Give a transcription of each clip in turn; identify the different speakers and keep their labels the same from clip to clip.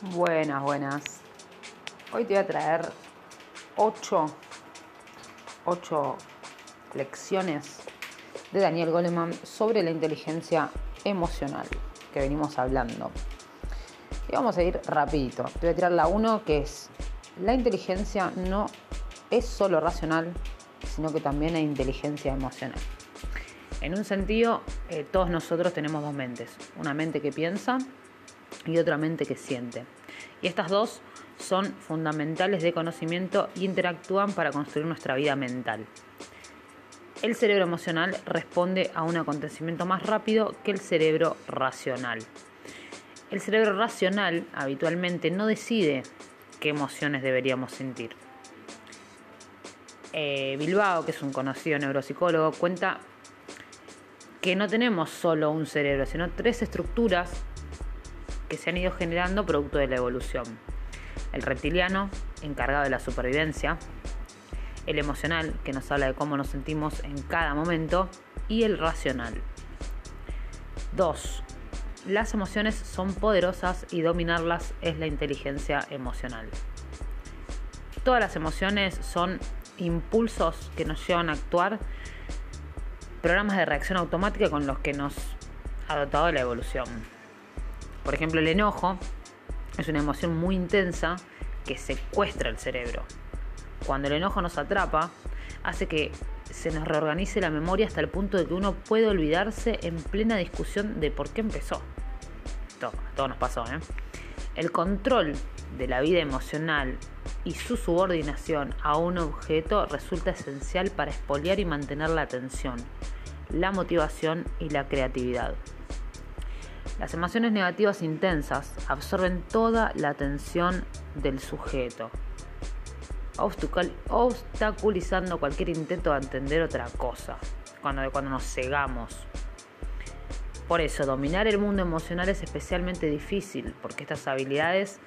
Speaker 1: Buenas, buenas. Hoy te voy a traer ocho, ocho lecciones de Daniel Goleman sobre la inteligencia emocional que venimos hablando. Y vamos a ir rapidito. Te voy a tirar la uno que es la inteligencia no es solo racional, sino que también hay inteligencia emocional. En un sentido, eh, todos nosotros tenemos dos mentes. Una mente que piensa y otra mente que siente. Y estas dos son fundamentales de conocimiento y interactúan para construir nuestra vida mental. El cerebro emocional responde a un acontecimiento más rápido que el cerebro racional. El cerebro racional habitualmente no decide qué emociones deberíamos sentir. Eh, Bilbao, que es un conocido neuropsicólogo, cuenta que no tenemos solo un cerebro, sino tres estructuras que se han ido generando producto de la evolución. El reptiliano, encargado de la supervivencia, el emocional, que nos habla de cómo nos sentimos en cada momento, y el racional. 2. Las emociones son poderosas y dominarlas es la inteligencia emocional. Todas las emociones son impulsos que nos llevan a actuar, programas de reacción automática con los que nos ha dotado la evolución. Por ejemplo, el enojo es una emoción muy intensa que secuestra el cerebro. Cuando el enojo nos atrapa, hace que se nos reorganice la memoria hasta el punto de que uno puede olvidarse en plena discusión de por qué empezó. Todo, todo nos pasó, ¿eh? El control de la vida emocional y su subordinación a un objeto resulta esencial para expoliar y mantener la atención, la motivación y la creatividad. Las emociones negativas intensas absorben toda la atención del sujeto, obstaculizando cualquier intento de entender otra cosa, cuando, cuando nos cegamos. Por eso, dominar el mundo emocional es especialmente difícil, porque estas habilidades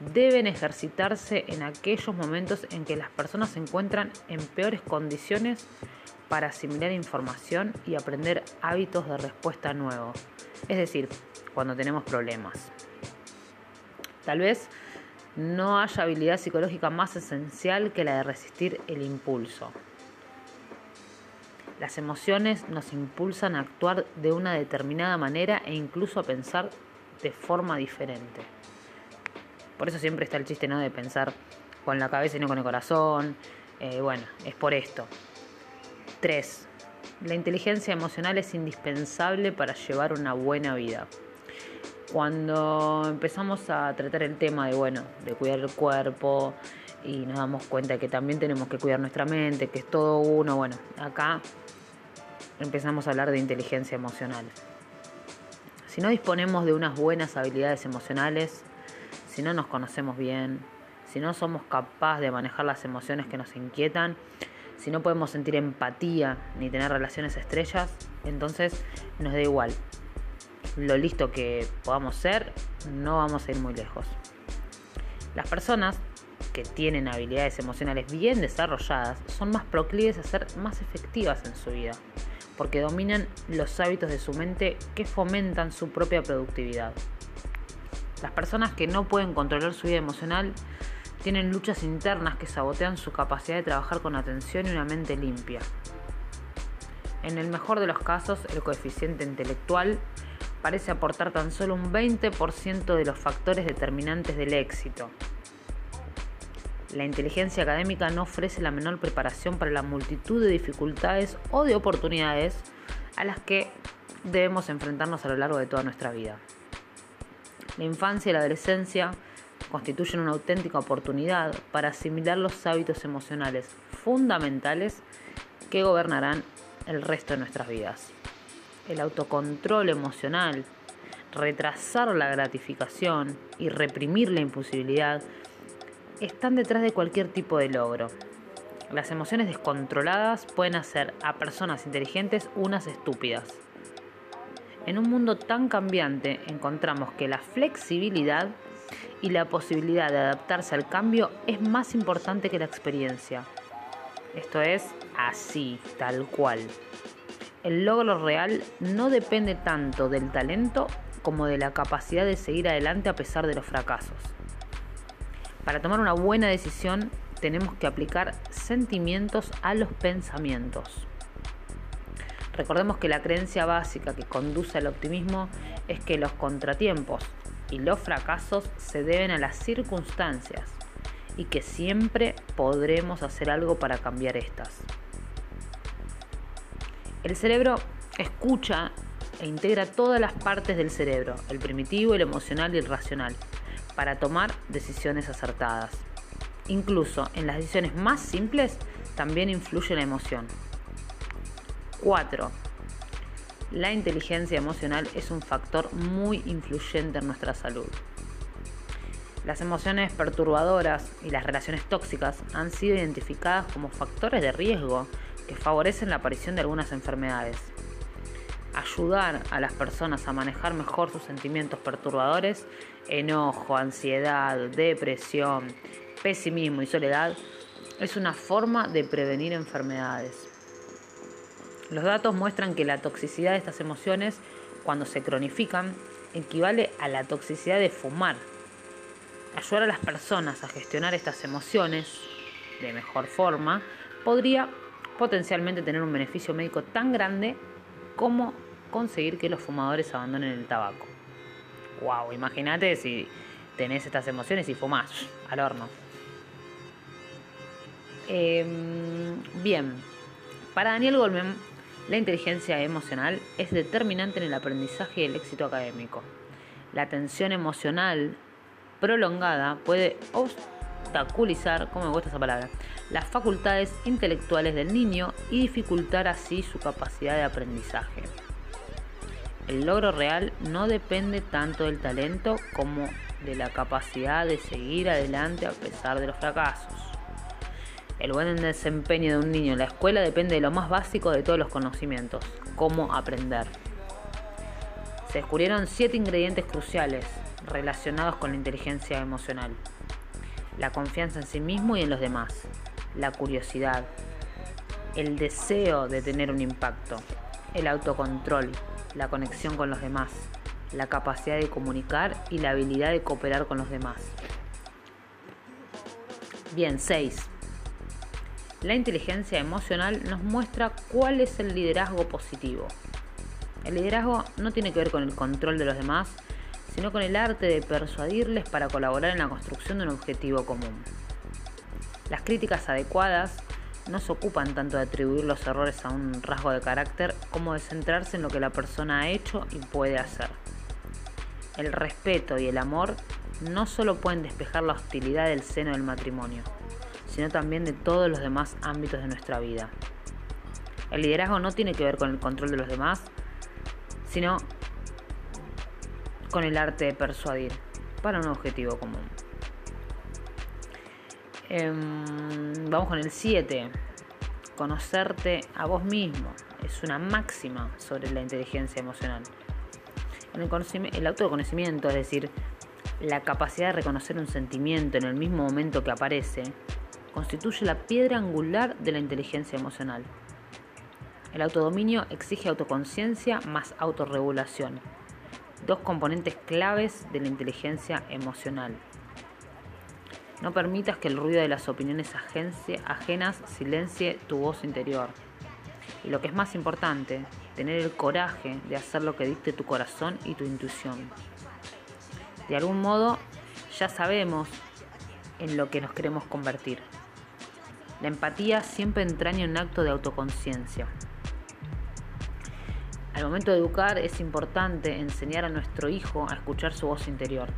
Speaker 1: deben ejercitarse en aquellos momentos en que las personas se encuentran en peores condiciones para asimilar información y aprender hábitos de respuesta nuevos. Es decir, cuando tenemos problemas. Tal vez no haya habilidad psicológica más esencial que la de resistir el impulso. Las emociones nos impulsan a actuar de una determinada manera e incluso a pensar de forma diferente. Por eso siempre está el chiste ¿no? de pensar con la cabeza y no con el corazón. Eh, bueno, es por esto. 3. La inteligencia emocional es indispensable para llevar una buena vida cuando empezamos a tratar el tema de, bueno, de cuidar el cuerpo y nos damos cuenta que también tenemos que cuidar nuestra mente, que es todo uno, bueno, acá empezamos a hablar de inteligencia emocional. Si no disponemos de unas buenas habilidades emocionales, si no nos conocemos bien, si no somos capaces de manejar las emociones que nos inquietan, si no podemos sentir empatía ni tener relaciones estrellas, entonces nos da igual lo listo que podamos ser, no vamos a ir muy lejos. Las personas que tienen habilidades emocionales bien desarrolladas son más proclives a ser más efectivas en su vida, porque dominan los hábitos de su mente que fomentan su propia productividad. Las personas que no pueden controlar su vida emocional tienen luchas internas que sabotean su capacidad de trabajar con atención y una mente limpia. En el mejor de los casos, el coeficiente intelectual parece aportar tan solo un 20% de los factores determinantes del éxito. La inteligencia académica no ofrece la menor preparación para la multitud de dificultades o de oportunidades a las que debemos enfrentarnos a lo largo de toda nuestra vida. La infancia y la adolescencia constituyen una auténtica oportunidad para asimilar los hábitos emocionales fundamentales que gobernarán el resto de nuestras vidas el autocontrol emocional, retrasar la gratificación y reprimir la imposibilidad están detrás de cualquier tipo de logro. Las emociones descontroladas pueden hacer a personas inteligentes unas estúpidas. En un mundo tan cambiante encontramos que la flexibilidad y la posibilidad de adaptarse al cambio es más importante que la experiencia. Esto es así, tal cual el logro real no depende tanto del talento como de la capacidad de seguir adelante a pesar de los fracasos. Para tomar una buena decisión tenemos que aplicar sentimientos a los pensamientos. Recordemos que la creencia básica que conduce al optimismo es que los contratiempos y los fracasos se deben a las circunstancias y que siempre podremos hacer algo para cambiar estas. El cerebro escucha e integra todas las partes del cerebro, el primitivo, el emocional y el racional, para tomar decisiones acertadas. Incluso en las decisiones más simples también influye la emoción. 4. La inteligencia emocional es un factor muy influyente en nuestra salud. Las emociones perturbadoras y las relaciones tóxicas han sido identificadas como factores de riesgo que favorecen la aparición de algunas enfermedades. Ayudar a las personas a manejar mejor sus sentimientos perturbadores, enojo, ansiedad, depresión, pesimismo y soledad, es una forma de prevenir enfermedades. Los datos muestran que la toxicidad de estas emociones, cuando se cronifican, equivale a la toxicidad de fumar ayudar a las personas a gestionar estas emociones de mejor forma podría potencialmente tener un beneficio médico tan grande como conseguir que los fumadores abandonen el tabaco. Wow, imagínate si tenés estas emociones y fumás al horno. Em, bien, para Daniel Goldman, la inteligencia emocional es determinante en el aprendizaje y el éxito académico. La tensión emocional prolongada puede obstaculizar, ¿cómo me gusta esa palabra?, las facultades intelectuales del niño y dificultar así su capacidad de aprendizaje. El logro real no depende tanto del talento como de la capacidad de seguir adelante a pesar de los fracasos. El buen desempeño de un niño en la escuela depende de lo más básico de todos los conocimientos, cómo aprender. Se descubrieron siete ingredientes cruciales relacionados con la inteligencia emocional. La confianza en sí mismo y en los demás. La curiosidad. El deseo de tener un impacto. El autocontrol. La conexión con los demás. La capacidad de comunicar y la habilidad de cooperar con los demás. Bien, 6. La inteligencia emocional nos muestra cuál es el liderazgo positivo. El liderazgo no tiene que ver con el control de los demás, sino con el arte de persuadirles para colaborar en la construcción de un objetivo común. Las críticas adecuadas no se ocupan tanto de atribuir los errores a un rasgo de carácter como de centrarse en lo que la persona ha hecho y puede hacer. El respeto y el amor no solo pueden despejar la hostilidad del seno del matrimonio, sino también de todos los demás ámbitos de nuestra vida. El liderazgo no tiene que ver con el control de los demás, sino con el arte de persuadir para un objetivo común. Em, vamos con el 7. Conocerte a vos mismo es una máxima sobre la inteligencia emocional. El, el autoconocimiento, es decir, la capacidad de reconocer un sentimiento en el mismo momento que aparece, constituye la piedra angular de la inteligencia emocional. El autodominio exige autoconciencia más autorregulación dos componentes claves de la inteligencia emocional. No permitas que el ruido de las opiniones ajenas silencie tu voz interior. Y lo que es más importante, tener el coraje de hacer lo que dicte tu corazón y tu intuición. De algún modo, ya sabemos en lo que nos queremos convertir. La empatía siempre entraña un acto de autoconciencia. Al momento de educar es importante enseñar a nuestro hijo a escuchar su voz interior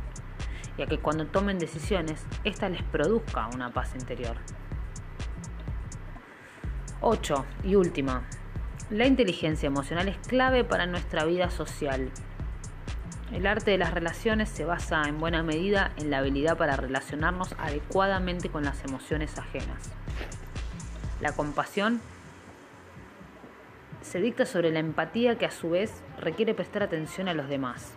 Speaker 1: y a que cuando tomen decisiones, ésta les produzca una paz interior. 8. Y última. La inteligencia emocional es clave para nuestra vida social. El arte de las relaciones se basa en buena medida en la habilidad para relacionarnos adecuadamente con las emociones ajenas. La compasión se dicta sobre la empatía que a su vez requiere prestar atención a los demás.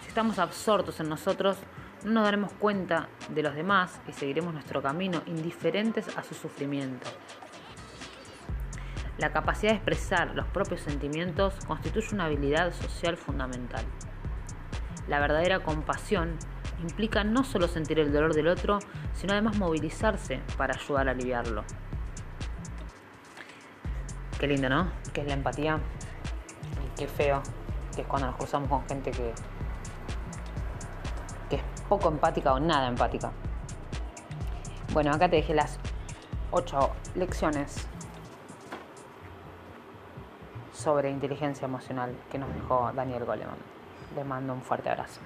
Speaker 1: Si estamos absortos en nosotros, no nos daremos cuenta de los demás y seguiremos nuestro camino indiferentes a su sufrimiento. La capacidad de expresar los propios sentimientos constituye una habilidad social fundamental. La verdadera compasión implica no solo sentir el dolor del otro, sino además movilizarse para ayudar a aliviarlo. Qué lindo, ¿no? ¿Qué es la empatía? Y qué feo que es cuando nos cruzamos con gente que, que es poco empática o nada empática. Bueno, acá te dejé las ocho lecciones sobre inteligencia emocional que nos dejó Daniel Goleman. Le mando un fuerte abrazo.